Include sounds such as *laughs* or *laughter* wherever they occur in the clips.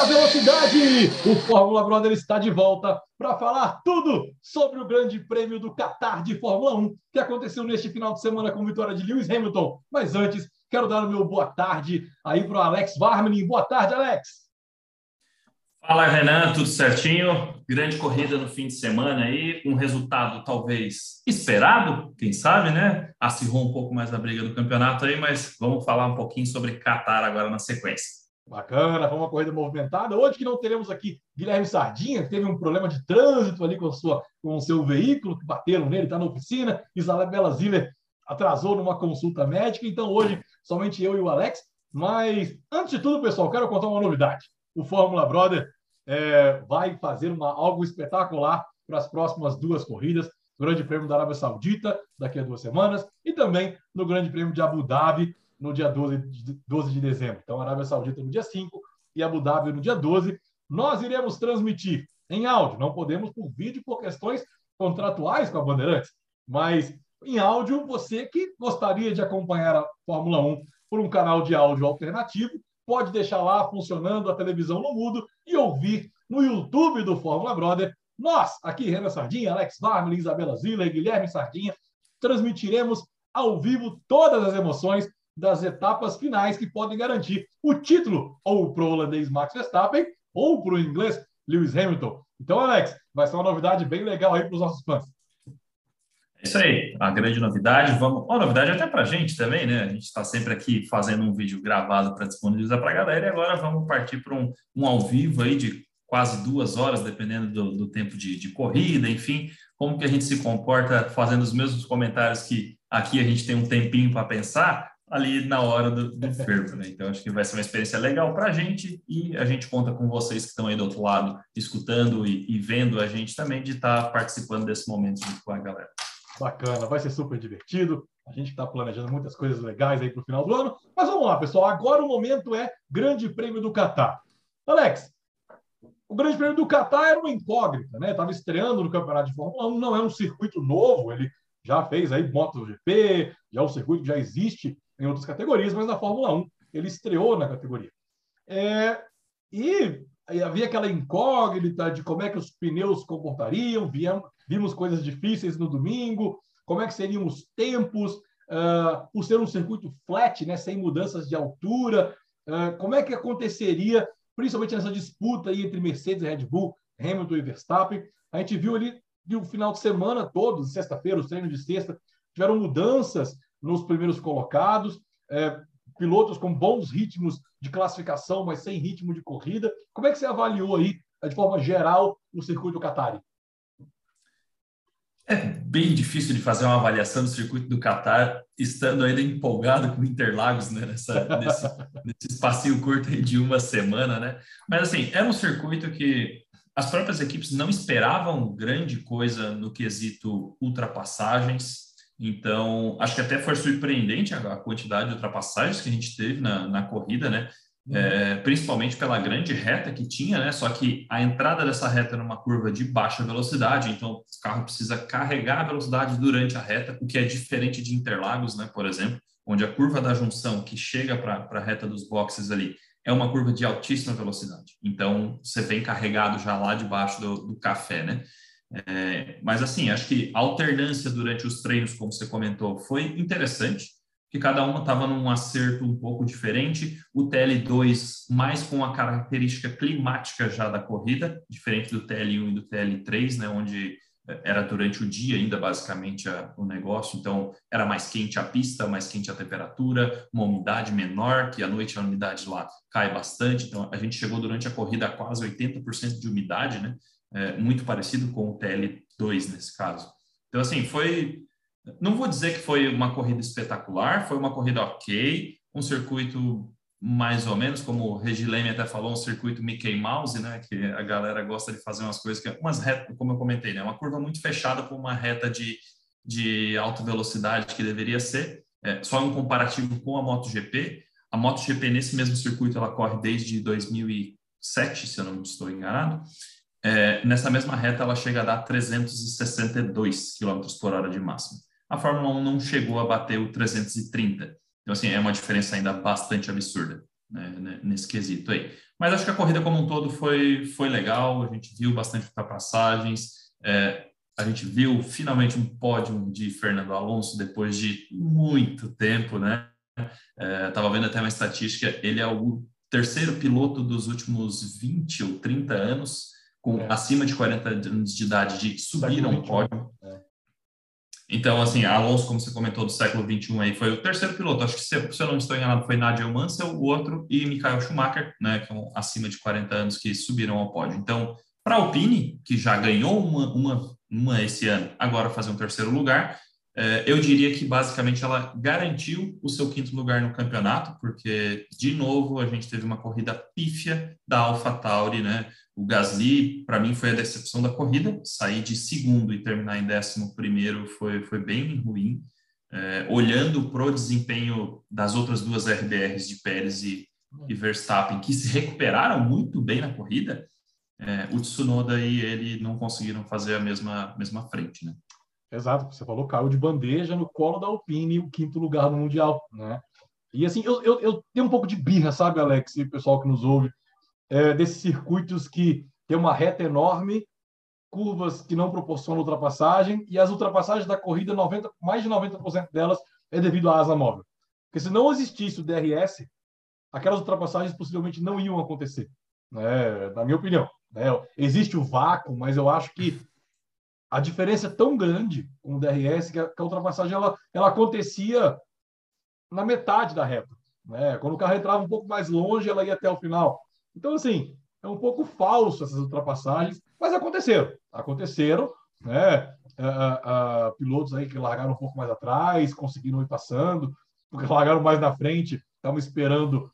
da velocidade! O Fórmula Brother está de volta para falar tudo sobre o Grande Prêmio do Qatar de Fórmula 1, que aconteceu neste final de semana com vitória de Lewis Hamilton. Mas antes, quero dar o meu boa tarde aí para o Alex Varmelin. Boa tarde, Alex! Fala, Renan, tudo certinho? Grande corrida no fim de semana aí, um resultado talvez esperado, quem sabe, né? Acirrou um pouco mais da briga do campeonato aí, mas vamos falar um pouquinho sobre Qatar agora na sequência. Bacana, foi uma corrida movimentada. Hoje que não teremos aqui Guilherme Sardinha, que teve um problema de trânsito ali com, sua, com o seu veículo, que bateram nele, está na oficina. Isabela Ziller atrasou numa consulta médica, então hoje somente eu e o Alex. Mas, antes de tudo, pessoal, quero contar uma novidade. O Fórmula Brother é, vai fazer uma, algo espetacular para as próximas duas corridas. Grande Prêmio da Arábia Saudita, daqui a duas semanas, e também no Grande Prêmio de Abu Dhabi, no dia 12 de, 12 de dezembro. Então, Arábia Saudita no dia 5 e Abu Dhabi no dia 12. Nós iremos transmitir em áudio, não podemos por vídeo por questões contratuais com a Bandeirantes, mas em áudio, você que gostaria de acompanhar a Fórmula 1 por um canal de áudio alternativo, pode deixar lá funcionando a televisão no mudo e ouvir no YouTube do Fórmula Brother. Nós, aqui, Renan Sardinha, Alex Varmelin, Isabela Ziller, Guilherme Sardinha, transmitiremos ao vivo todas as emoções das etapas finais que podem garantir o título ou para o holandês Max Verstappen ou para o inglês Lewis Hamilton. Então, Alex, vai ser uma novidade bem legal aí para os nossos fãs. É isso aí, a grande novidade. Vamos, uma novidade até para a gente também, né? A gente está sempre aqui fazendo um vídeo gravado para disponibilizar para a galera e agora vamos partir para um, um ao vivo aí de quase duas horas, dependendo do, do tempo de, de, corrida, enfim, como que a gente se comporta fazendo os mesmos comentários que aqui a gente tem um tempinho para pensar, ali na hora do, do fervo, né? Então, acho que vai ser uma experiência legal para a gente e a gente conta com vocês que estão aí do outro lado, escutando e, e vendo a gente também, de estar tá participando desse momento junto com a galera. Bacana, vai ser super divertido. A gente está planejando muitas coisas legais aí para o final do ano. Mas vamos lá, pessoal. Agora o momento é Grande Prêmio do Catar. Alex, o Grande Prêmio do Catar era uma incógnita, né? Estava estreando no Campeonato de Fórmula 1, não é um circuito novo, ele já fez aí MotoGP, já é um circuito que já existe em outras categorias, mas na Fórmula 1 ele estreou na categoria. É, e havia aquela incógnita de como é que os pneus comportariam, vimos coisas difíceis no domingo, como é que seriam os tempos, uh, por ser um circuito flat, né, sem mudanças de altura, uh, como é que aconteceria, principalmente nessa disputa aí entre Mercedes e Red Bull, Hamilton e Verstappen. A gente viu ali no final de semana todo, sexta-feira, os treinos de sexta, tiveram mudanças nos primeiros colocados, é, pilotos com bons ritmos de classificação, mas sem ritmo de corrida. Como é que você avaliou aí, de forma geral, o circuito Qatari? É bem difícil de fazer uma avaliação do circuito do Qatar, estando ainda empolgado com Interlagos né, nessa, nesse, *laughs* nesse espacinho curto de uma semana, né? Mas assim, era um circuito que as próprias equipes não esperavam grande coisa no quesito ultrapassagens. Então, acho que até foi surpreendente a, quantidade de ultrapassagens que a gente teve na, na corrida, né? Uhum. É, principalmente pela grande reta que tinha, né? Só que a entrada dessa reta numa curva de baixa velocidade, então o carro precisa carregar a velocidade durante a reta, o que é diferente de Interlagos, né? Por exemplo, onde a curva da junção que chega para a reta dos boxes ali é uma curva de altíssima velocidade. Então você vem carregado já lá debaixo do, do café, né? É, mas assim, acho que a alternância durante os treinos, como você comentou, foi interessante, que cada uma estava num acerto um pouco diferente. O TL2 mais com a característica climática já da corrida, diferente do TL1 e do TL3, né, onde era durante o dia ainda basicamente a, o negócio, então era mais quente a pista, mais quente a temperatura, uma umidade menor, que à noite a umidade lá cai bastante, então a gente chegou durante a corrida a quase 80% de umidade, né? é, muito parecido com o TL2 nesse caso. Então, assim, foi. Não vou dizer que foi uma corrida espetacular, foi uma corrida ok, um circuito mais ou menos, como o Regileme até falou, um circuito Mickey Mouse, né? Que a galera gosta de fazer umas coisas que umas retas, como eu comentei, né? Uma curva muito fechada com uma reta de, de alta velocidade que deveria ser. É, só um comparativo com a MotoGP. A MotoGP nesse mesmo circuito ela corre desde 2007, se eu não estou enganado. É, nessa mesma reta, ela chega a dar 362 km por hora de máximo. A Fórmula 1 não chegou a bater o 330. Então, assim, é uma diferença ainda bastante absurda né, nesse quesito aí. Mas acho que a corrida como um todo foi, foi legal, a gente viu bastante ultrapassagens, é, a gente viu finalmente um pódio de Fernando Alonso depois de muito tempo, né? Estava é, vendo até uma estatística, ele é o terceiro piloto dos últimos 20 ou 30 anos, com é. acima de 40 anos de idade, de subir um pódio. É. Então, assim, Alonso, como você comentou, do século XXI aí, foi o terceiro piloto. Acho que, se, se eu não estou enganado, foi Nigel Mansell, o outro, e Michael Schumacher, né, que são acima de 40 anos, que subiram ao pódio. Então, para a Alpine, que já ganhou uma, uma, uma esse ano, agora fazer um terceiro lugar, é, eu diria que basicamente ela garantiu o seu quinto lugar no campeonato, porque, de novo, a gente teve uma corrida pífia da AlphaTauri, né? O Gasly, para mim, foi a decepção da corrida. Sair de segundo e terminar em décimo primeiro foi, foi bem ruim. É, olhando para o desempenho das outras duas RBRs de Pérez e, e, Verstappen, que se recuperaram muito bem na corrida, é, o Tsunoda e ele não conseguiram fazer a mesma, mesma frente, né? Exato, você falou, caiu de bandeja no colo da Alpine, o quinto lugar no Mundial, né? E assim, eu, eu, eu tenho um pouco de birra, sabe, Alex, e o pessoal que nos ouve, é, desses circuitos que tem uma reta enorme, curvas que não proporcionam ultrapassagem, e as ultrapassagens da corrida, 90, mais de 90% delas é devido à asa móvel. Porque se não existisse o DRS, aquelas ultrapassagens possivelmente não iam acontecer, né? na minha opinião. Né? Existe o vácuo, mas eu acho que a diferença é tão grande com o DRS que a, que a ultrapassagem ela, ela acontecia na metade da reta. Né? Quando o carro entrava um pouco mais longe, ela ia até o final. Então, assim, é um pouco falso essas ultrapassagens, mas aconteceram. Aconteceram, né? Uh, uh, pilotos aí que largaram um pouco mais atrás, conseguiram ir passando, porque *laughs* largaram mais na frente, estavam esperando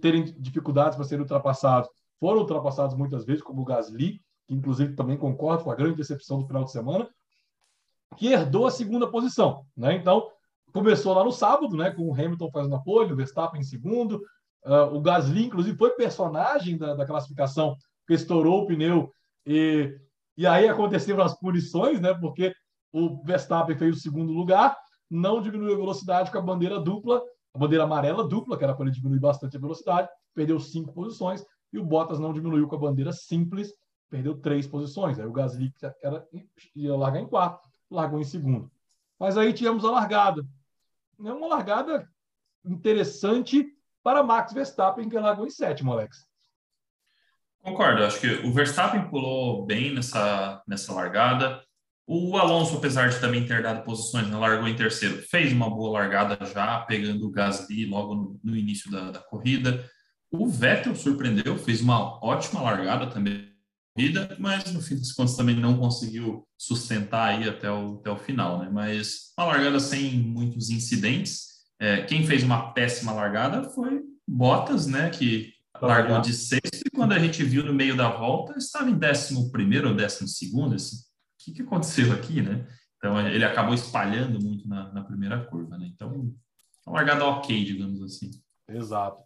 terem dificuldades para serem ultrapassados. Foram ultrapassados muitas vezes, como o Gasly, que inclusive também concordo com a grande decepção do final de semana, que herdou a segunda posição. Né? Então, começou lá no sábado, né, com o Hamilton fazendo apoio, o Verstappen em segundo, Uh, o Gasly, inclusive, foi personagem da, da classificação, que estourou o pneu e, e aí aconteceram as punições, né? Porque o Verstappen fez o segundo lugar, não diminuiu a velocidade com a bandeira dupla, a bandeira amarela dupla, que era para ele diminuir bastante a velocidade, perdeu cinco posições, e o Bottas não diminuiu com a bandeira simples, perdeu três posições. Aí o Gasly era, ia largar em quarto, largou em segundo. Mas aí tivemos a largada. É uma largada interessante para Max Verstappen, que largou em sétimo, Alex. Concordo, acho que o Verstappen pulou bem nessa, nessa largada. O Alonso, apesar de também ter dado posições, né, largou em terceiro, fez uma boa largada já, pegando o Gasly logo no, no início da, da, corrida. O Vettel surpreendeu, fez uma ótima largada também, mas no fim das contas também não conseguiu sustentar aí até o, até o final, né? Mas uma largada sem muitos incidentes. É, quem fez uma péssima largada foi Bottas, né? Que largou de sexto e quando a gente viu no meio da volta estava em décimo primeiro ou décimo segundo. Assim, o que, que aconteceu aqui, né? Então ele acabou espalhando muito na, na primeira curva, né? Então, uma largada ok, digamos assim. Exato.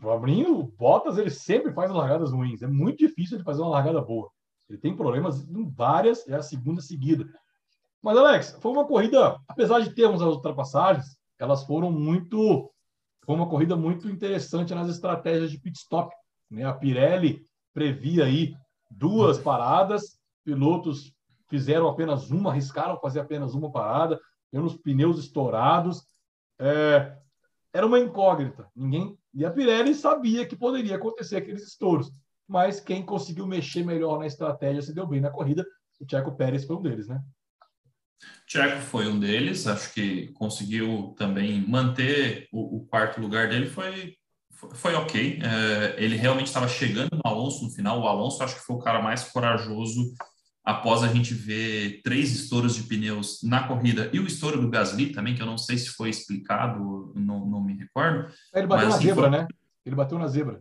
Para mim, o Bottas ele sempre faz largadas ruins. É muito difícil ele fazer uma largada boa. Ele tem problemas em várias, é a segunda seguida. Mas, Alex, foi uma corrida, apesar de termos as ultrapassagens, elas foram muito. Foi uma corrida muito interessante nas estratégias de pit stop. Né? A Pirelli previa aí duas paradas, pilotos fizeram apenas uma, arriscaram fazer apenas uma parada, tendo os pneus estourados. É, era uma incógnita. Ninguém e a Pirelli sabia que poderia acontecer aqueles estouros, mas quem conseguiu mexer melhor na estratégia se deu bem na corrida. O Checo Pérez foi um deles, né? Tcheco foi um deles, acho que conseguiu também manter o, o quarto lugar dele, foi, foi, foi ok. É, ele realmente estava chegando no Alonso no final. O Alonso acho que foi o cara mais corajoso após a gente ver três estouros de pneus na corrida e o estouro do Gasly também, que eu não sei se foi explicado, não, não me recordo. Ele bateu na zebra, foi... né? Ele bateu na zebra.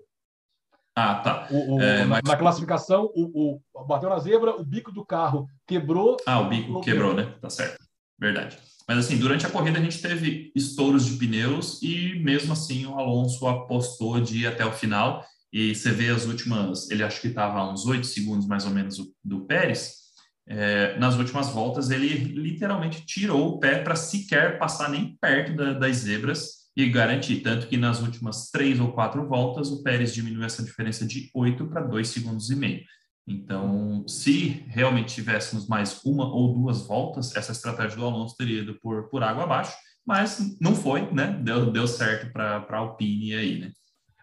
Ah, tá. O, o, é, mas... na, classificação, o, o, bateu na zebra, o bico do carro quebrou. Ah, o bico quebrou, né? Tá certo. Verdade. Mas assim, durante a corrida a gente teve estouros de pneus e mesmo assim o Alonso apostou de ir até o final. E você vê as últimas, ele acho que estava a uns oito segundos mais ou menos do Pérez. É, nas últimas voltas ele literalmente tirou o pé para sequer passar nem perto da, das zebras e garantir. Tanto que nas últimas três ou quatro voltas, o Pérez diminuiu essa diferença de 8 para 2 segundos e meio. Então, se realmente tivéssemos mais uma ou duas voltas, essa estratégia do Alonso teria ido por, por água abaixo, mas não foi, né? Deu, deu certo para a Alpine aí, né?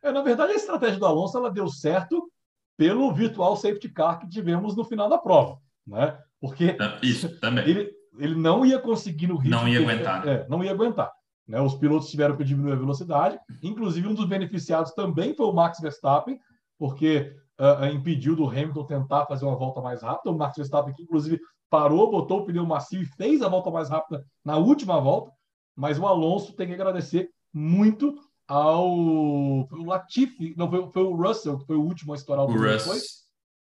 É, na verdade, a estratégia do Alonso ela deu certo pelo virtual safety car que tivemos no final da prova, né? Porque Isso, também. Ele, ele não ia conseguir no ritmo. Não ia aguentar. É, não ia aguentar. Né? Os pilotos tiveram que diminuir a velocidade. Inclusive, um dos beneficiados também foi o Max Verstappen, porque uh, impediu do Hamilton tentar fazer uma volta mais rápida. O Max Verstappen, que inclusive parou, botou o pneu macio e fez a volta mais rápida na última volta. Mas o Alonso tem que agradecer muito ao Latifi, não foi, foi, o Russell que foi o último a estourar o, o Russ.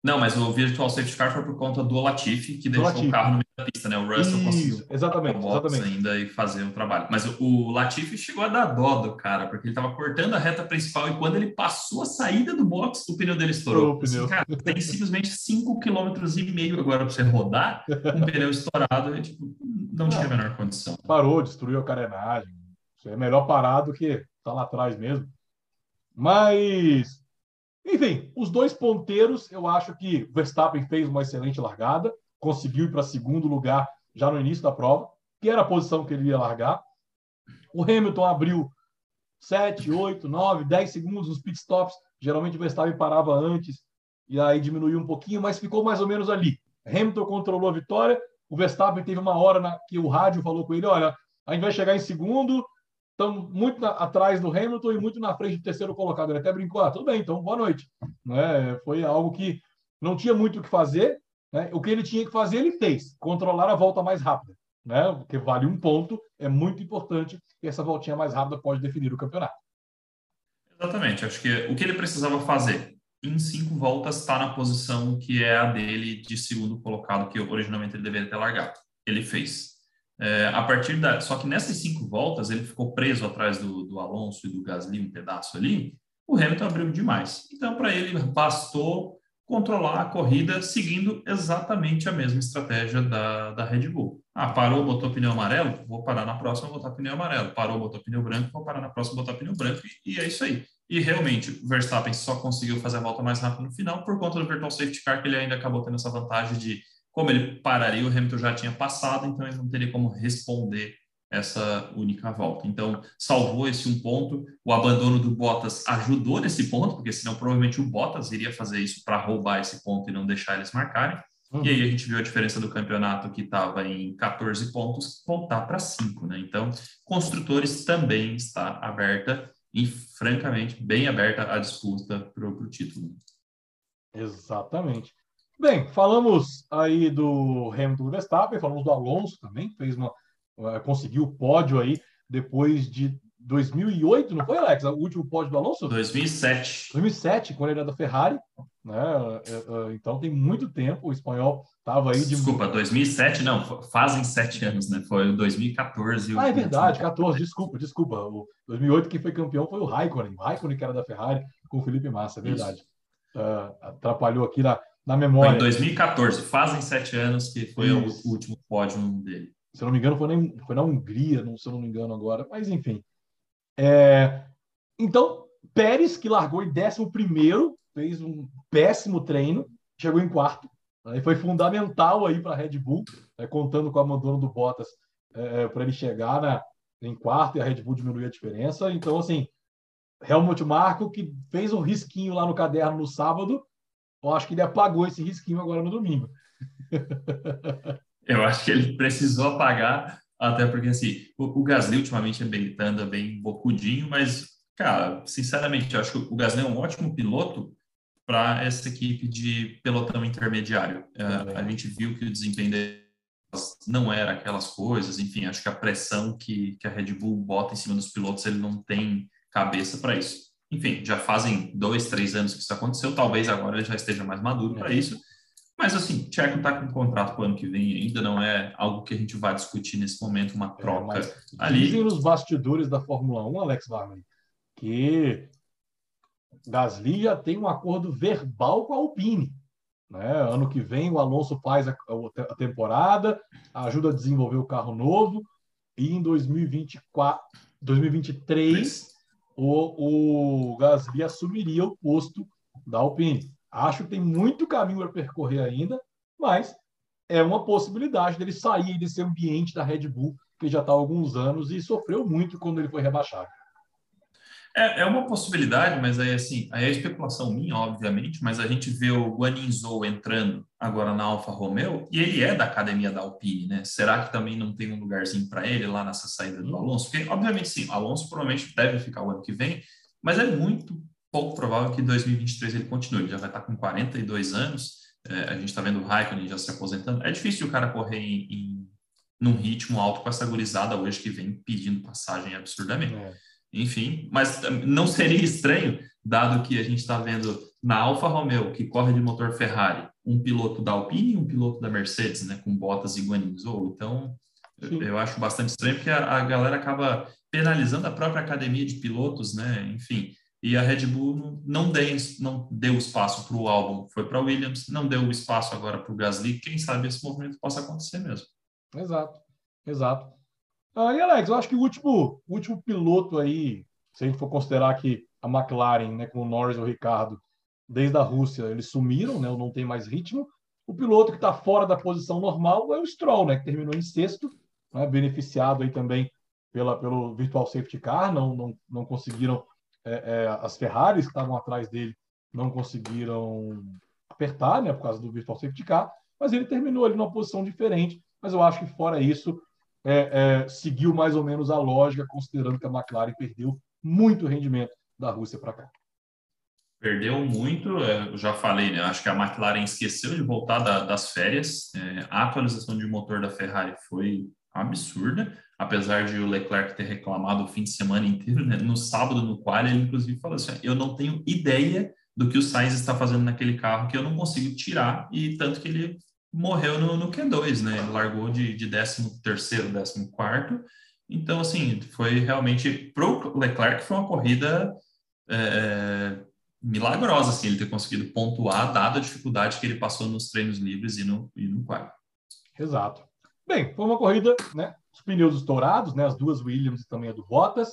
Não, mas o Virtual Safety Car foi por conta do Latifi, que deixou Latifi. o carro no meio da pista, né? O Russell Isso, conseguiu exatamente, exatamente. ainda e fazer o trabalho. Mas o Latifi chegou a dar dó do cara, porque ele estava cortando a reta principal e quando ele passou a saída do box, o pneu dele estourou. O pneu. Assim, cara, tem simplesmente 5,5 km agora para você rodar com um pneu estourado e tipo, não tinha a menor condição. Parou, destruiu a carenagem. Isso é melhor parar do que tá lá atrás mesmo. Mas enfim, os dois ponteiros, eu acho que Verstappen fez uma excelente largada, conseguiu ir para segundo lugar já no início da prova, que era a posição que ele ia largar. O Hamilton abriu 7, 8, 9, 10 segundos nos pitstops. Geralmente o Verstappen parava antes e aí diminuiu um pouquinho, mas ficou mais ou menos ali. Hamilton controlou a vitória. O Verstappen teve uma hora na, que o rádio falou com ele: olha, a gente vai chegar em segundo, estamos muito na, atrás do Hamilton e muito na frente do terceiro colocado. Ele até brincou, ah, tudo bem, então boa noite. Né? Foi algo que não tinha muito o que fazer. Né? O que ele tinha que fazer, ele fez. Controlar a volta mais rápida. Né? Porque vale um ponto, é muito importante. E essa voltinha mais rápida pode definir o campeonato. Exatamente. Acho que o que ele precisava fazer em cinco voltas está na posição que é a dele de segundo colocado, que originalmente ele deveria ter largado. Ele fez. É, a partir da. Só que nessas cinco voltas ele ficou preso atrás do, do Alonso e do Gasly um pedaço ali. O Hamilton abriu demais. Então, para ele, bastou controlar a corrida seguindo exatamente a mesma estratégia da, da Red Bull. Ah, parou, botou pneu amarelo? Vou parar na próxima, botar pneu amarelo. Parou, botou pneu branco? Vou parar na próxima, botar pneu branco. E, e é isso aí. E realmente, o Verstappen só conseguiu fazer a volta mais rápida no final por conta do Virtual Safety Car, que ele ainda acabou tendo essa vantagem de como ele pararia, o Hamilton já tinha passado, então ele não teria como responder essa única volta. Então, salvou esse um ponto. O abandono do Bottas ajudou nesse ponto, porque senão provavelmente o Bottas iria fazer isso para roubar esse ponto e não deixar eles marcarem. Uhum. E aí a gente viu a diferença do campeonato que estava em 14 pontos voltar para 5, né? Então, construtores também está aberta e, francamente, bem aberta a disputa para o título. Exatamente. Bem, falamos aí do Hamilton Verstappen, falamos do Alonso também, fez uma, uh, conseguiu o pódio aí depois de 2008, não foi, Alex? O último pódio do Alonso? 2007. 2007, quando ele era da Ferrari. Né? Uh, uh, então tem muito tempo, o espanhol estava aí de. Desculpa, 2007 não, fazem sete anos, né? Foi 2014. Ah, é verdade, 14, desculpa, desculpa. O 2008 quem foi campeão foi o Raikkonen, o Raikkonen que era da Ferrari com o Felipe Massa, é verdade. Uh, atrapalhou aqui na, na memória. Foi em 2014, fazem sete anos que foi Isso. o último pódio dele. Se eu não me engano, foi, nem, foi na Hungria, não, se eu não me engano agora, mas enfim. É, então, Pérez, que largou em 11, fez um péssimo treino, chegou em quarto. Aí foi fundamental aí para a Red Bull, é, contando com o abandono do Bottas é, é para ele chegar na, em quarto e a Red Bull diminuir a diferença. Então, assim, Helmut Marko, que fez um risquinho lá no caderno no sábado, eu acho que ele apagou esse risquinho agora no domingo. Eu acho que ele precisou apagar, até porque assim, o, o Gasly ultimamente anda bem bocudinho, mas, cara, sinceramente, eu acho que o Gasly é um ótimo piloto para essa equipe de pelotão intermediário. É, a gente viu que o desempenho dele não era aquelas coisas, enfim, acho que a pressão que, que a Red Bull bota em cima dos pilotos, ele não tem cabeça para isso enfim, já fazem dois, três anos que isso aconteceu, talvez agora ele já esteja mais maduro para é. isso. Mas assim, Tcheco está com um contrato para o ano que vem, ainda não é algo que a gente vai discutir nesse momento, uma é, troca é, ali. Dizem nos bastidores da Fórmula 1, Alex Varney, que Gasly já tem um acordo verbal com a Alpine. Né? Ano que vem o Alonso faz a, a temporada, ajuda a desenvolver o carro novo, e em 2024, 2023 o, o Gasly assumiria o posto da Alpine. Acho que tem muito caminho para percorrer ainda, mas é uma possibilidade dele sair desse ambiente da Red Bull, que já está há alguns anos e sofreu muito quando ele foi rebaixado. É, é uma possibilidade, mas aí assim, aí é especulação minha, obviamente, mas a gente vê o Guaninzou entrando agora na Alfa Romeo e ele é da academia da Alpine, né? Será que também não tem um lugarzinho para ele lá nessa saída do Alonso? Porque, obviamente, sim, Alonso provavelmente deve ficar o ano que vem, mas é muito pouco provável que em 2023 ele continue. Ele já vai estar com 42 anos, é, a gente está vendo o Raikkonen já se aposentando. É difícil o cara correr em, em num ritmo alto com essa gurizada hoje que vem pedindo passagem absurdamente. É enfim, mas não seria estranho, dado que a gente está vendo na Alfa Romeo, que corre de motor Ferrari, um piloto da Alpine e um piloto da Mercedes, né, com Bottas e Guanizou. Então, eu, eu, acho bastante estranho, porque a, a, galera acaba penalizando a própria academia de pilotos, né, enfim. E a Red Bull não, deu, não deu espaço para o álbum, foi para a Williams, não deu espaço agora para o Gasly. Quem sabe esse movimento possa acontecer mesmo. Exato, exato. Ah, e Alex, eu acho que o último, o último piloto aí, se a gente for considerar que a McLaren, né, com o Norris e o Ricardo, desde a Rússia, eles sumiram, né, não tem mais ritmo. O piloto que está fora da posição normal é o Stroll, né, que terminou em sexto, né, beneficiado aí também pela, pelo Virtual Safety Car, não, não, não conseguiram, é, é, as Ferraris que estavam atrás dele não conseguiram apertar, né, por causa do Virtual Safety Car, mas ele terminou ali numa posição diferente, mas eu acho que fora isso, é, é, seguiu mais ou menos a lógica, considerando que a McLaren perdeu muito rendimento da Rússia para cá. Perdeu muito, é, eu já falei, né? Acho que a McLaren esqueceu de voltar da, das férias. É, a atualização de motor da Ferrari foi absurda, apesar de o Leclerc ter reclamado o fim de semana inteiro, né? No sábado, no qual ele inclusive falou assim: eu não tenho ideia do que o Sainz está fazendo naquele carro que eu não consigo tirar, e tanto que ele morreu no, no Q2, né? Ele largou de, de 13 terceiro, 14 quarto. Então, assim, foi realmente para o Leclerc foi uma corrida é, milagrosa, assim, ele ter conseguido pontuar, dada a dificuldade que ele passou nos treinos livres e no, e no quarto. Exato. Bem, foi uma corrida, né? Os pneus estourados, né? As duas Williams e também a do Bottas.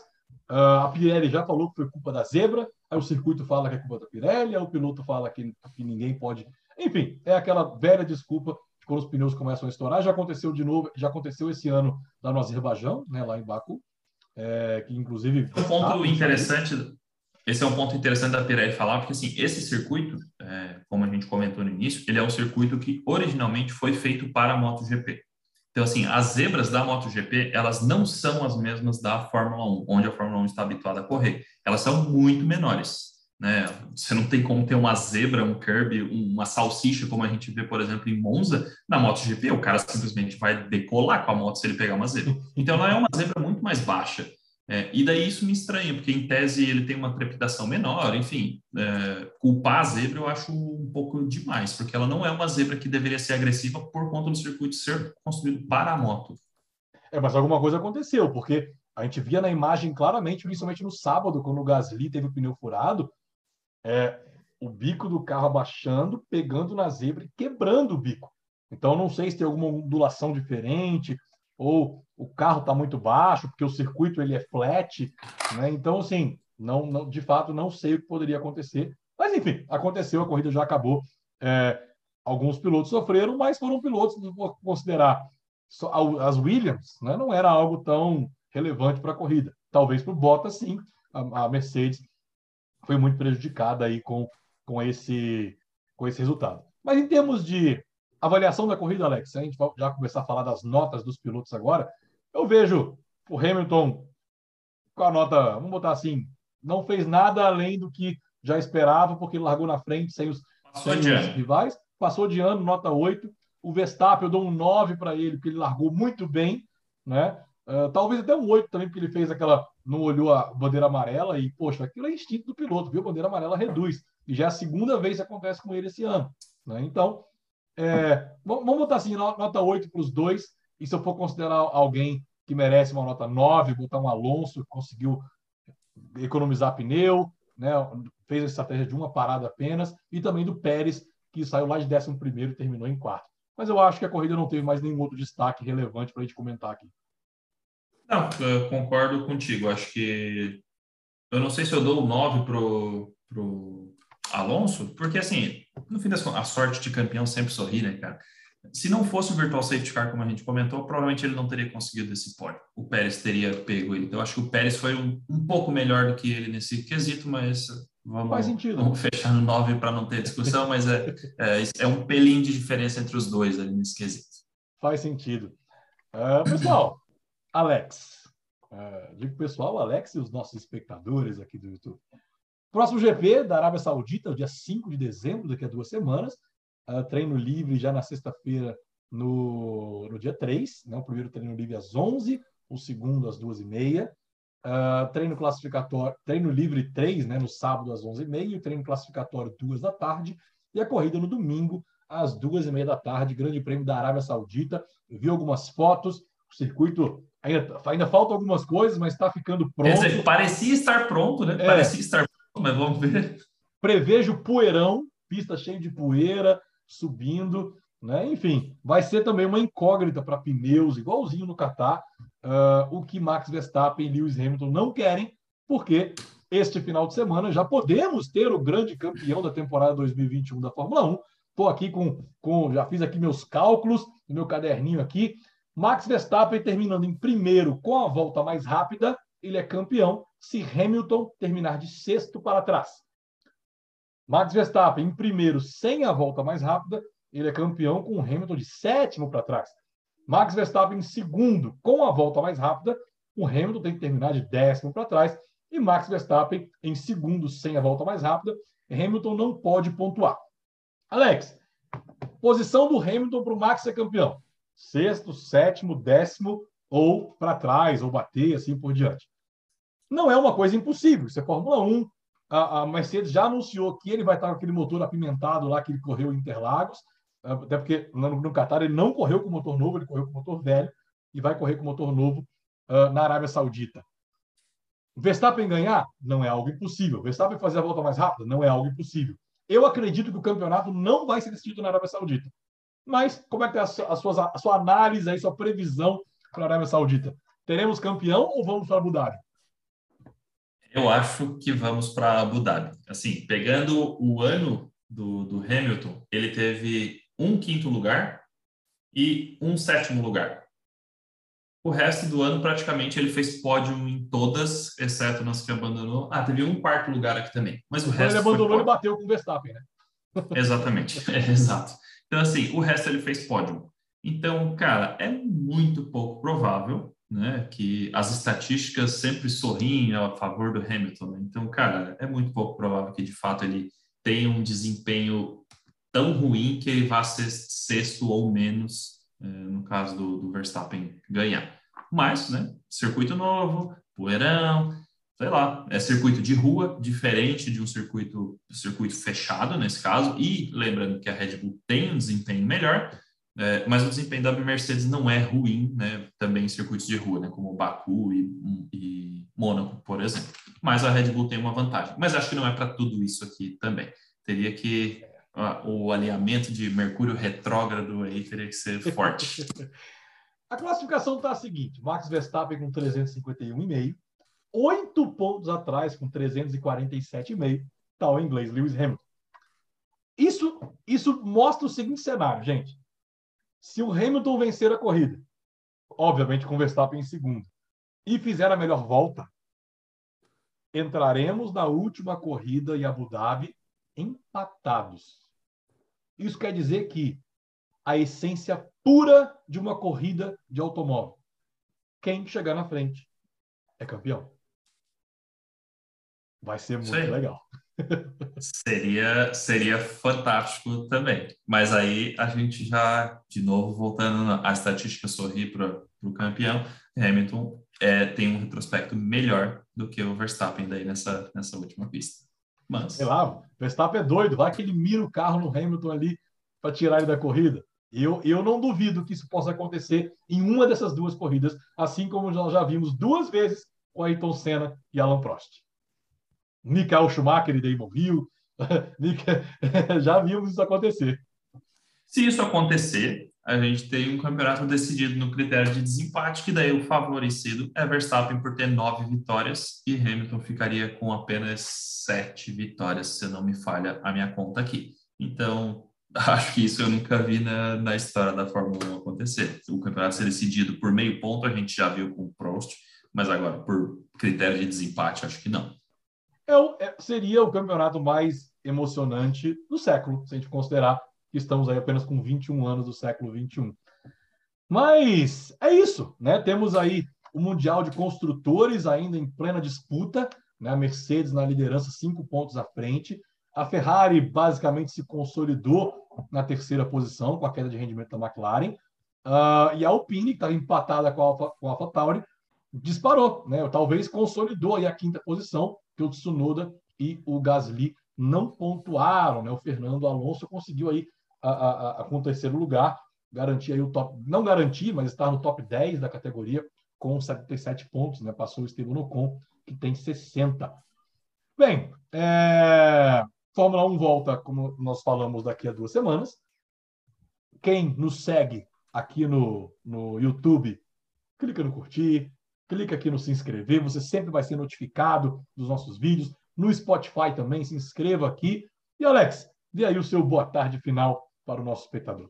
Uh, a Pirelli já falou que foi culpa da zebra, aí o circuito fala que é culpa da Pirelli, aí o piloto fala que, que ninguém pode enfim, é aquela velha desculpa de quando os pneus começam a estourar. Já aconteceu de novo, já aconteceu esse ano lá no Azerbaijão, né, lá em Baku, é, que inclusive. Um ponto interessante. Esse é um ponto interessante da Pirelli falar, porque assim, esse circuito, é, como a gente comentou no início, ele é um circuito que originalmente foi feito para a MotoGP. Então, assim, as zebras da MotoGP, elas não são as mesmas da Fórmula 1, onde a Fórmula 1 está habituada a correr. Elas são muito menores né? Você não tem como ter uma zebra, um curb, uma salsicha, como a gente vê, por exemplo, em Monza, na MotoGP, o cara simplesmente vai decolar com a moto se ele pegar uma zebra. Então, ela é uma zebra muito mais baixa. É, e daí isso me estranha, porque em tese ele tem uma trepidação menor, enfim, é, culpar a zebra eu acho um pouco demais, porque ela não é uma zebra que deveria ser agressiva por conta do circuito ser construído para a moto. É, mas alguma coisa aconteceu, porque a gente via na imagem claramente, principalmente no sábado, quando o Gasly teve o pneu furado, é, o bico do carro abaixando, pegando na zebra e quebrando o bico. Então, não sei se tem alguma ondulação diferente ou o carro está muito baixo, porque o circuito ele é flat. Né? Então, assim, não, não, de fato, não sei o que poderia acontecer. Mas, enfim, aconteceu, a corrida já acabou. É, alguns pilotos sofreram, mas foram pilotos, vou considerar as Williams, né? não era algo tão relevante para a corrida. Talvez para o Bottas, sim, a, a Mercedes foi muito prejudicada aí com, com, esse, com esse resultado. Mas em termos de avaliação da corrida, Alex, a gente vai já começar a falar das notas dos pilotos agora. Eu vejo o Hamilton com a nota, vamos botar assim, não fez nada além do que já esperava, porque ele largou na frente sem os, sem os rivais. Passou de ano, nota 8. O Verstappen, eu dou um 9 para ele, porque ele largou muito bem, né? Uh, talvez até um 8 também, porque ele fez aquela. Não olhou a bandeira amarela e, poxa, aquilo é instinto do piloto, viu? Bandeira amarela reduz. E já é a segunda vez que acontece com ele esse ano. Né? Então, é, vamos botar assim, nota 8 para os dois. E se eu for considerar alguém que merece uma nota 9, botar um Alonso, que conseguiu economizar pneu, né? fez a estratégia de uma parada apenas, e também do Pérez, que saiu lá de 11 e terminou em quarto. Mas eu acho que a corrida não teve mais nenhum outro destaque relevante para a gente comentar aqui. Não, concordo contigo. Acho que eu não sei se eu dou o 9 pro, pro Alonso, porque assim, no fim das contas, a sorte de campeão sempre sorri, né, cara? Se não fosse o Virtual Safety Car, como a gente comentou, provavelmente ele não teria conseguido esse pódio. O Pérez teria pego ele. Então, acho que o Pérez foi um, um pouco melhor do que ele nesse quesito, mas vamos, vamos fechar no 9 para não ter discussão, mas é, é, é, um pelinho de diferença entre os dois ali nesse quesito. Faz sentido. Uh, pessoal, Alex. Uh, digo pessoal, Alex e os nossos espectadores aqui do YouTube. Próximo GP da Arábia Saudita, dia 5 de dezembro, daqui a duas semanas. Uh, treino livre já na sexta-feira, no, no dia 3. Né? O primeiro treino livre às 11, o segundo às 2h30. Uh, treino classificatório, treino livre 3, né, no sábado às 11h30, e o treino classificatório 2 da tarde, e a corrida no domingo às 2h30 da tarde, Grande Prêmio da Arábia Saudita. Eu vi algumas fotos, o circuito ainda, ainda falta algumas coisas, mas está ficando pronto. Dizer, parecia estar pronto, né? É. Parecia estar pronto, mas vamos ver. Prevejo poeirão, pista cheia de poeira, subindo. Né? Enfim, vai ser também uma incógnita para pneus, igualzinho no Qatar, uh, o que Max Verstappen e Lewis Hamilton não querem, porque este final de semana já podemos ter o grande campeão da temporada 2021 da Fórmula 1. Estou aqui com, com, já fiz aqui meus cálculos, meu caderninho aqui. Max Verstappen terminando em primeiro com a volta mais rápida, ele é campeão se Hamilton terminar de sexto para trás. Max Verstappen em primeiro sem a volta mais rápida, ele é campeão com o Hamilton de sétimo para trás. Max Verstappen em segundo com a volta mais rápida, o Hamilton tem que terminar de décimo para trás. E Max Verstappen em segundo sem a volta mais rápida, Hamilton não pode pontuar. Alex, posição do Hamilton para o Max ser campeão: sexto, sétimo, décimo ou para trás, ou bater, assim por diante. Não é uma coisa impossível. Isso é Fórmula 1, a, a Mercedes já anunciou que ele vai estar com aquele motor apimentado lá que ele correu em Interlagos, até porque no, no Qatar ele não correu com motor novo, ele correu com motor velho e vai correr com motor novo uh, na Arábia Saudita. Verstappen ganhar não é algo impossível. Verstappen fazer a volta mais rápida não é algo impossível. Eu acredito que o campeonato não vai ser decidido na Arábia Saudita. Mas como é que é a sua, a sua, a sua análise aí, sua previsão para a Arábia Saudita? Teremos campeão ou vamos para Abu Dhabi? Eu acho que vamos para Abu Dhabi. Assim, pegando o ano do, do Hamilton, ele teve um quinto lugar e um sétimo lugar. O resto do ano, praticamente, ele fez pódio em todas, exceto nas que abandonou. Ah, teve um quarto lugar aqui também. Mas o resto. Ele abandonou, ele bateu com o Verstappen, né? Exatamente, é, *laughs* exato. Então, assim, o resto ele fez pódio. Então, cara, é muito pouco provável né, que as estatísticas sempre sorriem a favor do Hamilton. Né? Então, cara, é muito pouco provável que de fato ele tenha um desempenho tão ruim que ele vá ser sexto ou menos, é, no caso do, do, Verstappen, ganhar. Mas, né, circuito novo, poeirão, sei lá, é circuito de rua, diferente de um circuito, circuito fechado nesse caso, e lembrando que a Red Bull tem um desempenho melhor, é, mas o desempenho da Mercedes não é ruim, né? Também em circuitos de rua, né? Como Baku e, e Mônaco, por exemplo. Mas a Red Bull tem uma vantagem. Mas acho que não é para tudo isso aqui também. Teria que o alinhamento de Mercúrio retrógrado aí teria que ser forte. *laughs* a classificação está a seguinte: Max Verstappen com 351,5, oito pontos atrás com 347,5, está o inglês Lewis Hamilton. Isso, isso mostra o seguinte cenário, gente. Se o Hamilton vencer a corrida, obviamente com Verstappen em segundo, e fizer a melhor volta, entraremos na última corrida em Abu Dhabi empatados. Isso quer dizer que a essência pura de uma corrida de automóvel. Quem chegar na frente é campeão. Vai ser muito Sim. legal. Seria, seria fantástico também. Mas aí a gente já, de novo, voltando à estatística sorrir para o campeão, Hamilton é, tem um retrospecto melhor do que o Verstappen daí nessa, nessa última pista. Mas... Sei lá, Verstappen é doido, vai que ele mira o carro no Hamilton ali para tirar ele da corrida. Eu, eu não duvido que isso possa acontecer em uma dessas duas corridas, assim como nós já vimos duas vezes com Ayrton Senna e Alan Prost. Michael Schumacher e Damon Hill. *laughs* *laughs* Já vimos isso acontecer. Se isso acontecer, a gente tem um campeonato decidido no critério de desempate, que daí o favorecido é Verstappen por ter nove vitórias e Hamilton ficaria com apenas sete vitórias, se não me falha a minha conta aqui. Então, *laughs* acho que isso eu nunca vi na, na história da Fórmula 1 acontecer. O campeonato ser decidido por meio ponto, a gente já viu com o Prost, mas agora, por critério de desempate, acho que não. É, é, seria o campeonato mais emocionante do século, se a gente considerar que estamos aí apenas com 21 anos do século 21. Mas é isso, né? Temos aí o Mundial de Construtores ainda em plena disputa, né? A Mercedes na liderança, cinco pontos à frente. A Ferrari basicamente se consolidou na terceira posição com a queda de rendimento da McLaren. Uh, e a Alpine, que estava empatada com a, Alfa, com a AlphaTauri, disparou, né? Talvez consolidou aí a quinta posição, que o Tsunoda e o Gasly não pontuaram, né? O Fernando Alonso conseguiu aí a, a, a, com o terceiro lugar, garantir aí o top, não garantir, mas estar no top 10 da categoria com 77 pontos, né? Passou o Esteban Ocon, que tem 60. Bem, é... Fórmula 1 volta, como nós falamos, daqui a duas semanas. Quem nos segue aqui no, no YouTube, clica no curtir, clica aqui no se inscrever, você sempre vai ser notificado dos nossos vídeos. No Spotify também, se inscreva aqui. E Alex, dê aí o seu boa tarde final para o nosso espectador.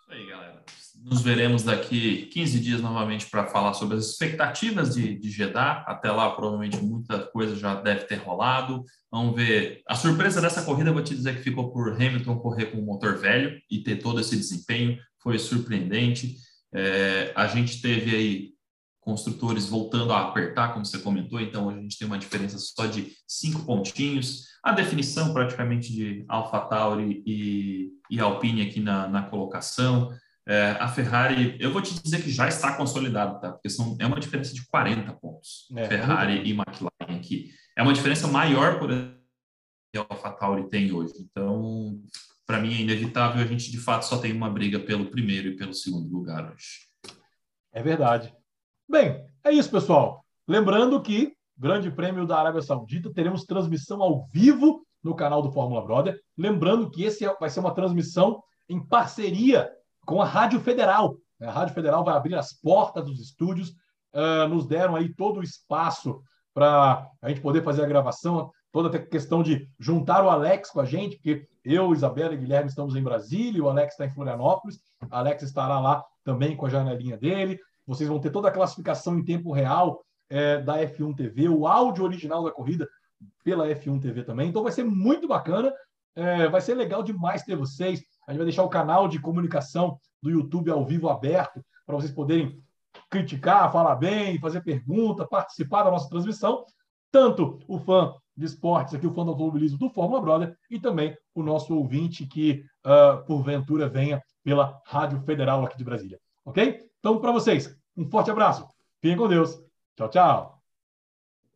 Isso aí, galera. Nos veremos daqui 15 dias novamente para falar sobre as expectativas de, de Jeddah. Até lá, provavelmente muita coisa já deve ter rolado. Vamos ver. A surpresa dessa corrida, vou te dizer que ficou por Hamilton correr com o motor velho e ter todo esse desempenho. Foi surpreendente. É, a gente teve aí construtores voltando a apertar, como você comentou, então a gente tem uma diferença só de cinco pontinhos. A definição praticamente de AlphaTauri e, e Alpine aqui na, na colocação. É, a Ferrari, eu vou te dizer que já está consolidado, tá? Porque são, é uma diferença de 40 pontos. É, Ferrari é e McLaren aqui. É uma diferença maior, por exemplo, que a AlphaTauri tem hoje. Então, para mim é inevitável, a gente de fato só tem uma briga pelo primeiro e pelo segundo lugar hoje. É verdade. Bem, é isso, pessoal. Lembrando que Grande Prêmio da Arábia Saudita, teremos transmissão ao vivo no canal do Fórmula Brother. Lembrando que esse é, vai ser uma transmissão em parceria com a Rádio Federal. A Rádio Federal vai abrir as portas dos estúdios, uh, nos deram aí todo o espaço para a gente poder fazer a gravação, toda a questão de juntar o Alex com a gente, porque eu, Isabela e Guilherme estamos em Brasília, o Alex está em Florianópolis, a Alex estará lá também com a janelinha dele. Vocês vão ter toda a classificação em tempo real é, da F1 TV, o áudio original da corrida pela F1 TV também. Então vai ser muito bacana, é, vai ser legal demais ter vocês. A gente vai deixar o canal de comunicação do YouTube ao vivo aberto para vocês poderem criticar, falar bem, fazer pergunta, participar da nossa transmissão. Tanto o fã de esportes aqui, o fã do automobilismo do Fórmula Brother, e também o nosso ouvinte que, uh, porventura, venha pela Rádio Federal aqui de Brasília. Ok? Então, para vocês, um forte abraço. Fiquem com Deus. Tchau, tchau.